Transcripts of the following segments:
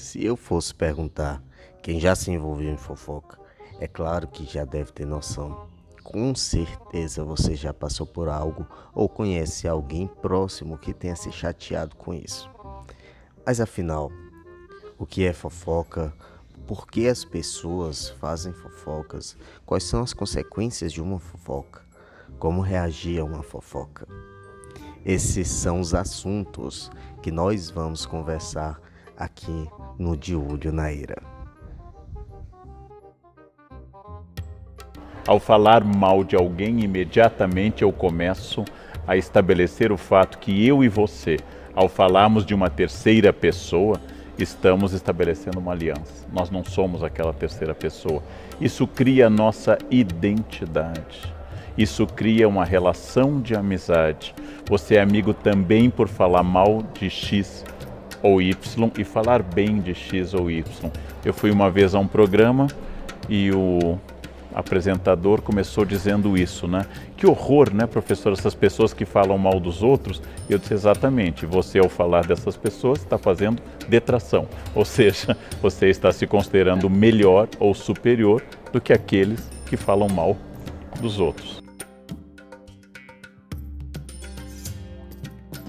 Se eu fosse perguntar quem já se envolveu em fofoca, é claro que já deve ter noção. Com certeza você já passou por algo ou conhece alguém próximo que tenha se chateado com isso. Mas afinal, o que é fofoca? Por que as pessoas fazem fofocas? Quais são as consequências de uma fofoca? Como reagir a uma fofoca? Esses são os assuntos que nós vamos conversar aqui no De Olho na Era. Ao falar mal de alguém, imediatamente eu começo a estabelecer o fato que eu e você, ao falarmos de uma terceira pessoa, estamos estabelecendo uma aliança. Nós não somos aquela terceira pessoa. Isso cria nossa identidade. Isso cria uma relação de amizade. Você é amigo também por falar mal de X ou Y e falar bem de X ou Y. Eu fui uma vez a um programa e o apresentador começou dizendo isso, né? Que horror, né, professor, essas pessoas que falam mal dos outros. Eu disse exatamente, você ao falar dessas pessoas está fazendo detração, ou seja, você está se considerando melhor ou superior do que aqueles que falam mal dos outros.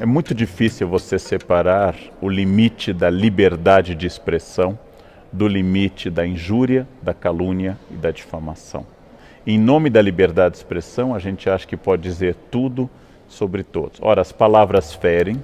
É muito difícil você separar o limite da liberdade de expressão do limite da injúria, da calúnia e da difamação. Em nome da liberdade de expressão, a gente acha que pode dizer tudo sobre todos. Ora, as palavras ferem,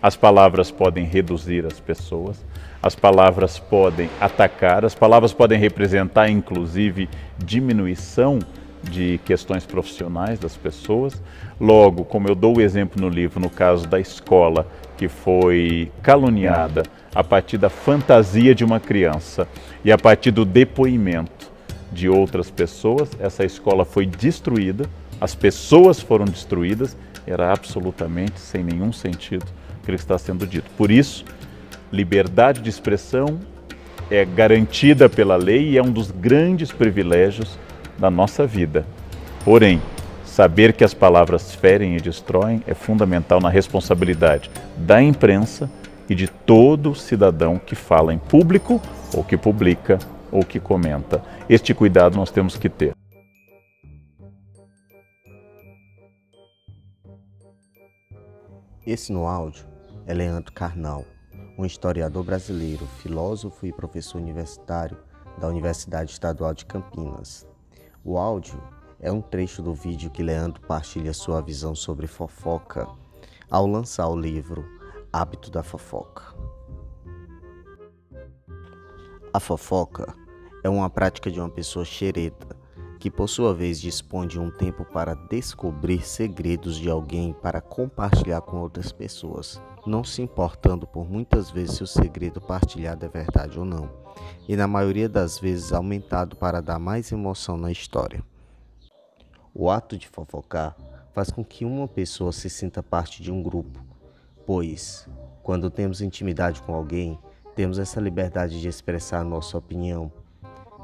as palavras podem reduzir as pessoas, as palavras podem atacar, as palavras podem representar, inclusive, diminuição de questões profissionais das pessoas. Logo, como eu dou o exemplo no livro, no caso da escola que foi caluniada a partir da fantasia de uma criança e a partir do depoimento de outras pessoas, essa escola foi destruída, as pessoas foram destruídas, era absolutamente sem nenhum sentido aquilo que está sendo dito. Por isso, liberdade de expressão é garantida pela lei e é um dos grandes privilégios da nossa vida. Porém, saber que as palavras ferem e destroem é fundamental na responsabilidade da imprensa e de todo cidadão que fala em público ou que publica ou que comenta. Este cuidado nós temos que ter. Esse no áudio é Leandro Carnal, um historiador brasileiro, filósofo e professor universitário da Universidade Estadual de Campinas, o áudio é um trecho do vídeo que Leandro partilha sua visão sobre fofoca ao lançar o livro Hábito da Fofoca. A fofoca é uma prática de uma pessoa xereta que, por sua vez, dispõe de um tempo para descobrir segredos de alguém para compartilhar com outras pessoas, não se importando por muitas vezes se o segredo partilhado é verdade ou não e na maioria das vezes aumentado para dar mais emoção na história. O ato de fofocar faz com que uma pessoa se sinta parte de um grupo, pois, quando temos intimidade com alguém, temos essa liberdade de expressar nossa opinião.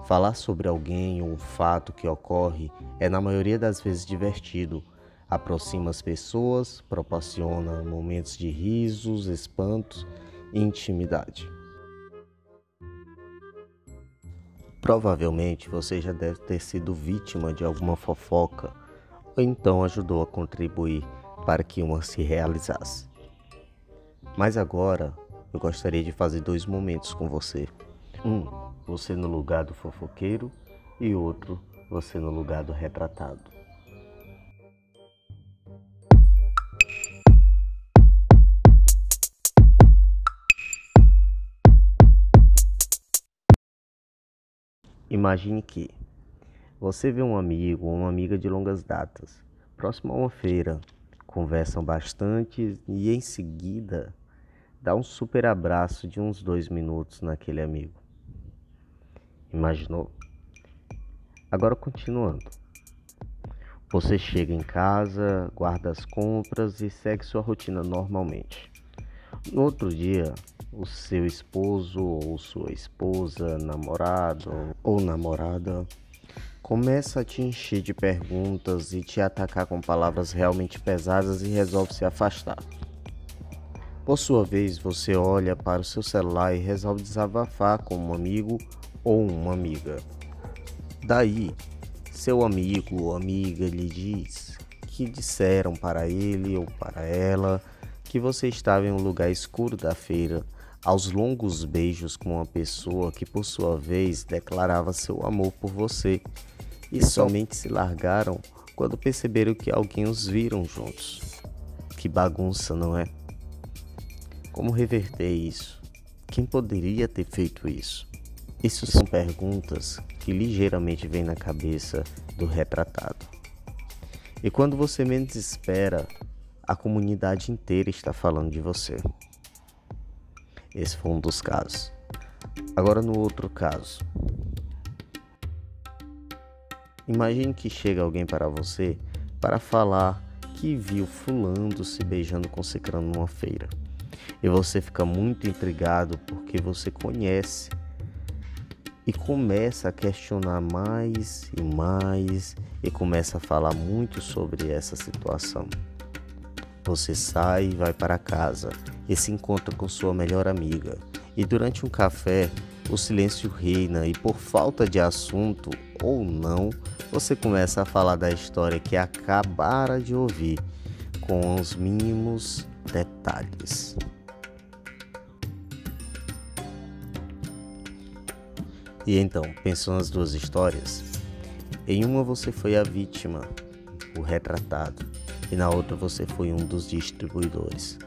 Falar sobre alguém ou um fato que ocorre é, na maioria das vezes, divertido, aproxima as pessoas, proporciona momentos de risos, espantos e intimidade. Provavelmente você já deve ter sido vítima de alguma fofoca ou então ajudou a contribuir para que uma se realizasse. Mas agora eu gostaria de fazer dois momentos com você. Um, você no lugar do fofoqueiro e outro, você no lugar do retratado. Imagine que você vê um amigo ou uma amiga de longas datas, próximo a uma feira, conversam bastante e em seguida dá um super abraço de uns dois minutos naquele amigo. Imaginou? Agora continuando. Você chega em casa, guarda as compras e segue sua rotina normalmente. No outro dia, o seu esposo ou sua esposa, namorado ou namorada começa a te encher de perguntas e te atacar com palavras realmente pesadas e resolve se afastar. Por sua vez, você olha para o seu celular e resolve desabafar com um amigo ou uma amiga. Daí, seu amigo ou amiga lhe diz que disseram para ele ou para ela que você estava em um lugar escuro da feira, aos longos beijos com uma pessoa que, por sua vez, declarava seu amor por você e somente se largaram quando perceberam que alguém os viram juntos. Que bagunça, não é? Como reverter isso? Quem poderia ter feito isso? Isso são perguntas que ligeiramente vêm na cabeça do retratado. E quando você menos espera, a comunidade inteira está falando de você. Esse foi um dos casos. Agora no outro caso. Imagine que chega alguém para você para falar que viu fulano se beijando com cicrano numa feira. E você fica muito intrigado porque você conhece e começa a questionar mais e mais e começa a falar muito sobre essa situação. Você sai e vai para casa e se encontra com sua melhor amiga. E durante um café, o silêncio reina e por falta de assunto ou não, você começa a falar da história que acabara de ouvir com os mínimos detalhes. E então, pensou nas duas histórias? Em uma você foi a vítima, o retratado, e na outra você foi um dos distribuidores.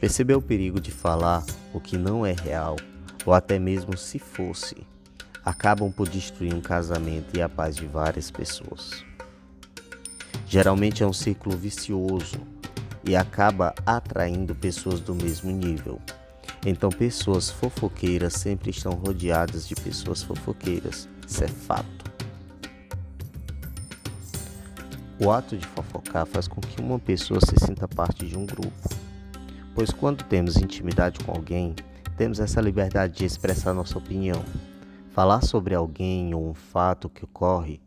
Percebeu o perigo de falar o que não é real, ou até mesmo se fosse, acabam por destruir um casamento e a paz de várias pessoas. Geralmente é um círculo vicioso e acaba atraindo pessoas do mesmo nível. Então, pessoas fofoqueiras sempre estão rodeadas de pessoas fofoqueiras. Isso é fato. O ato de fofocar faz com que uma pessoa se sinta parte de um grupo. Pois quando temos intimidade com alguém, temos essa liberdade de expressar nossa opinião. Falar sobre alguém ou um fato que ocorre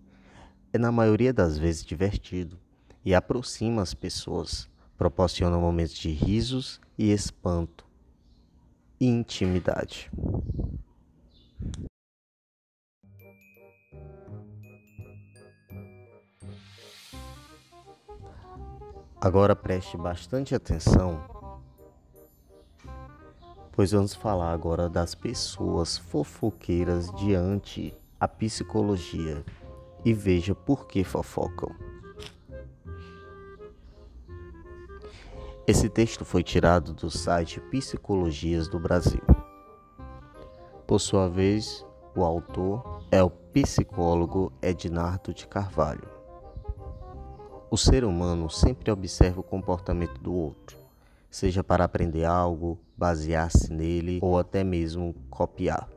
é, na maioria das vezes, divertido e aproxima as pessoas, proporciona momentos de risos e espanto intimidade. Agora preste bastante atenção, pois vamos falar agora das pessoas fofoqueiras diante a psicologia e veja por que fofocam. Esse texto foi tirado do site Psicologias do Brasil. Por sua vez, o autor é o psicólogo Ednardo de Carvalho. O ser humano sempre observa o comportamento do outro, seja para aprender algo, basear-se nele ou até mesmo copiar.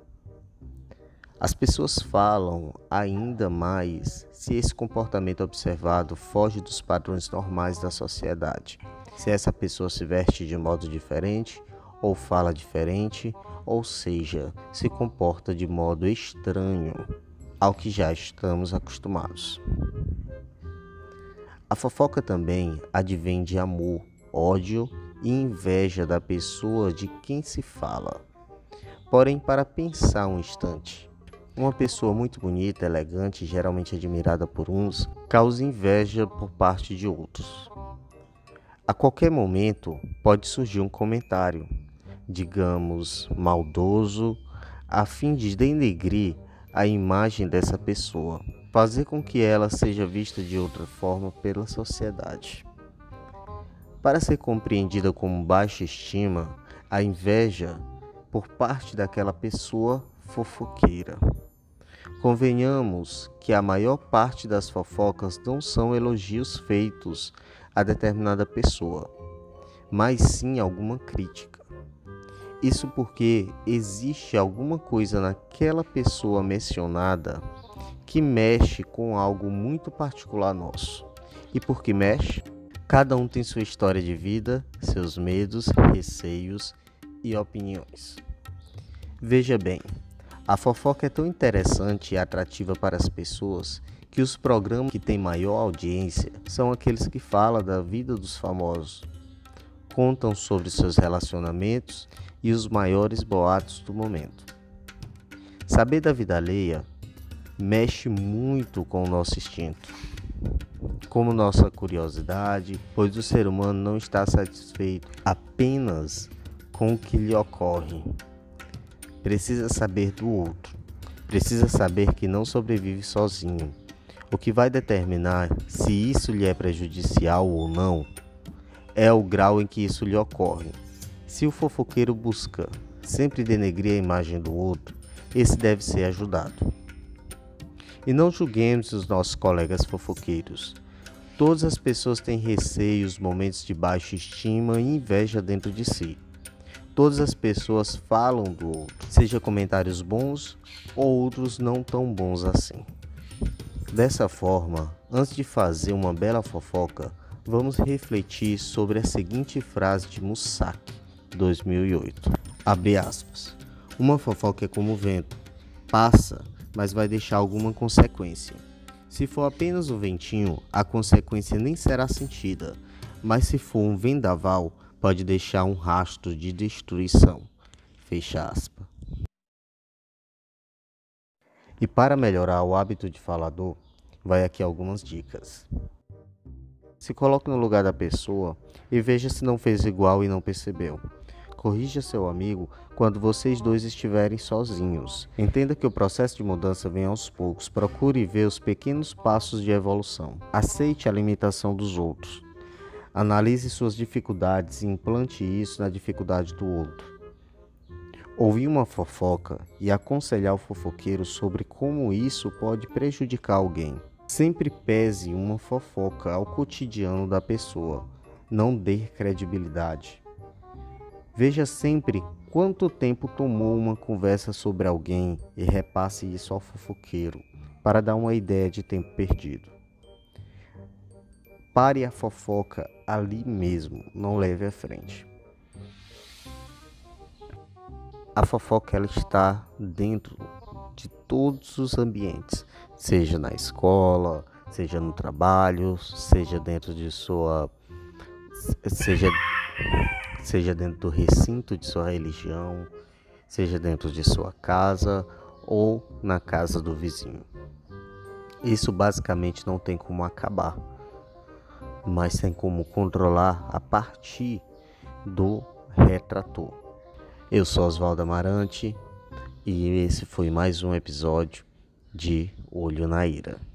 As pessoas falam ainda mais se esse comportamento observado foge dos padrões normais da sociedade se essa pessoa se veste de modo diferente ou fala diferente, ou seja, se comporta de modo estranho ao que já estamos acostumados. A fofoca também advém de amor, ódio e inveja da pessoa de quem se fala. Porém, para pensar um instante, uma pessoa muito bonita, elegante, geralmente admirada por uns, causa inveja por parte de outros. A qualquer momento pode surgir um comentário, digamos, maldoso, a fim de denegrir a imagem dessa pessoa, fazer com que ela seja vista de outra forma pela sociedade. Para ser compreendida como baixa estima, a inveja por parte daquela pessoa fofoqueira. Convenhamos que a maior parte das fofocas não são elogios feitos a determinada pessoa, mas sim alguma crítica. Isso porque existe alguma coisa naquela pessoa mencionada que mexe com algo muito particular nosso. E por que mexe? Cada um tem sua história de vida, seus medos, receios e opiniões. Veja bem, a fofoca é tão interessante e atrativa para as pessoas que os programas que têm maior audiência são aqueles que falam da vida dos famosos. contam sobre seus relacionamentos e os maiores boatos do momento. Saber da vida alheia mexe muito com o nosso instinto, como nossa curiosidade, pois o ser humano não está satisfeito apenas com o que lhe ocorre. Precisa saber do outro, precisa saber que não sobrevive sozinho. O que vai determinar se isso lhe é prejudicial ou não é o grau em que isso lhe ocorre. Se o fofoqueiro busca sempre denegrir a imagem do outro, esse deve ser ajudado. E não julguemos os nossos colegas fofoqueiros. Todas as pessoas têm receios, momentos de baixa estima e inveja dentro de si. Todas as pessoas falam do outro, seja comentários bons ou outros não tão bons assim. Dessa forma, antes de fazer uma bela fofoca, vamos refletir sobre a seguinte frase de Musak, 2008. Abre aspas. Uma fofoca é como o vento, passa mas vai deixar alguma consequência. Se for apenas um ventinho, a consequência nem será sentida, mas se for um vendaval, pode deixar um rastro de destruição. Fecha aspas. E para melhorar o hábito de falador, vai aqui algumas dicas. Se coloque no lugar da pessoa e veja se não fez igual e não percebeu. Corrija seu amigo quando vocês dois estiverem sozinhos. Entenda que o processo de mudança vem aos poucos. Procure ver os pequenos passos de evolução. Aceite a limitação dos outros. Analise suas dificuldades e implante isso na dificuldade do outro. Ouvir uma fofoca e aconselhar o fofoqueiro sobre como isso pode prejudicar alguém. Sempre pese uma fofoca ao cotidiano da pessoa. Não dê credibilidade. Veja sempre quanto tempo tomou uma conversa sobre alguém e repasse isso ao fofoqueiro para dar uma ideia de tempo perdido. Pare a fofoca ali mesmo, não leve à frente. A fofoca ela está dentro de todos os ambientes, seja na escola, seja no trabalho, seja dentro de sua seja seja dentro do recinto de sua religião, seja dentro de sua casa ou na casa do vizinho. Isso basicamente não tem como acabar, mas tem como controlar a partir do retrator. Eu sou Oswaldo Amarante e esse foi mais um episódio de Olho na Ira.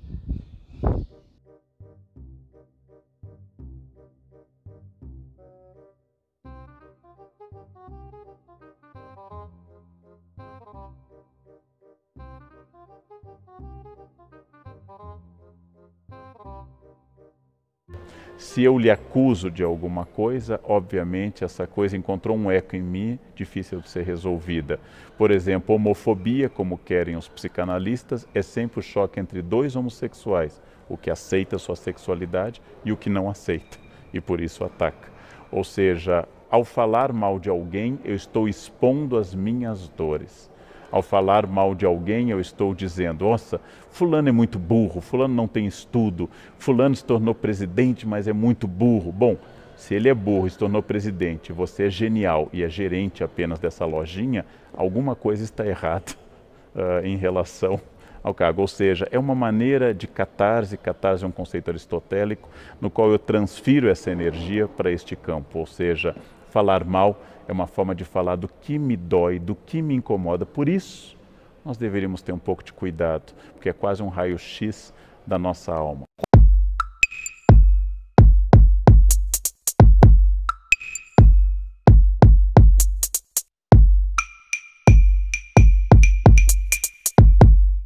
Se eu lhe acuso de alguma coisa, obviamente essa coisa encontrou um eco em mim difícil de ser resolvida. Por exemplo, homofobia, como querem os psicanalistas, é sempre o choque entre dois homossexuais, o que aceita sua sexualidade e o que não aceita, e por isso ataca. Ou seja, ao falar mal de alguém, eu estou expondo as minhas dores. Ao falar mal de alguém, eu estou dizendo: nossa, Fulano é muito burro, Fulano não tem estudo, Fulano se tornou presidente, mas é muito burro. Bom, se ele é burro e se tornou presidente, você é genial e é gerente apenas dessa lojinha, alguma coisa está errada uh, em relação ao cargo. Ou seja, é uma maneira de catarse, catarse é um conceito aristotélico, no qual eu transfiro essa energia para este campo. Ou seja, falar mal é uma forma de falar do que me dói, do que me incomoda. Por isso, nós deveríamos ter um pouco de cuidado, porque é quase um raio-x da nossa alma.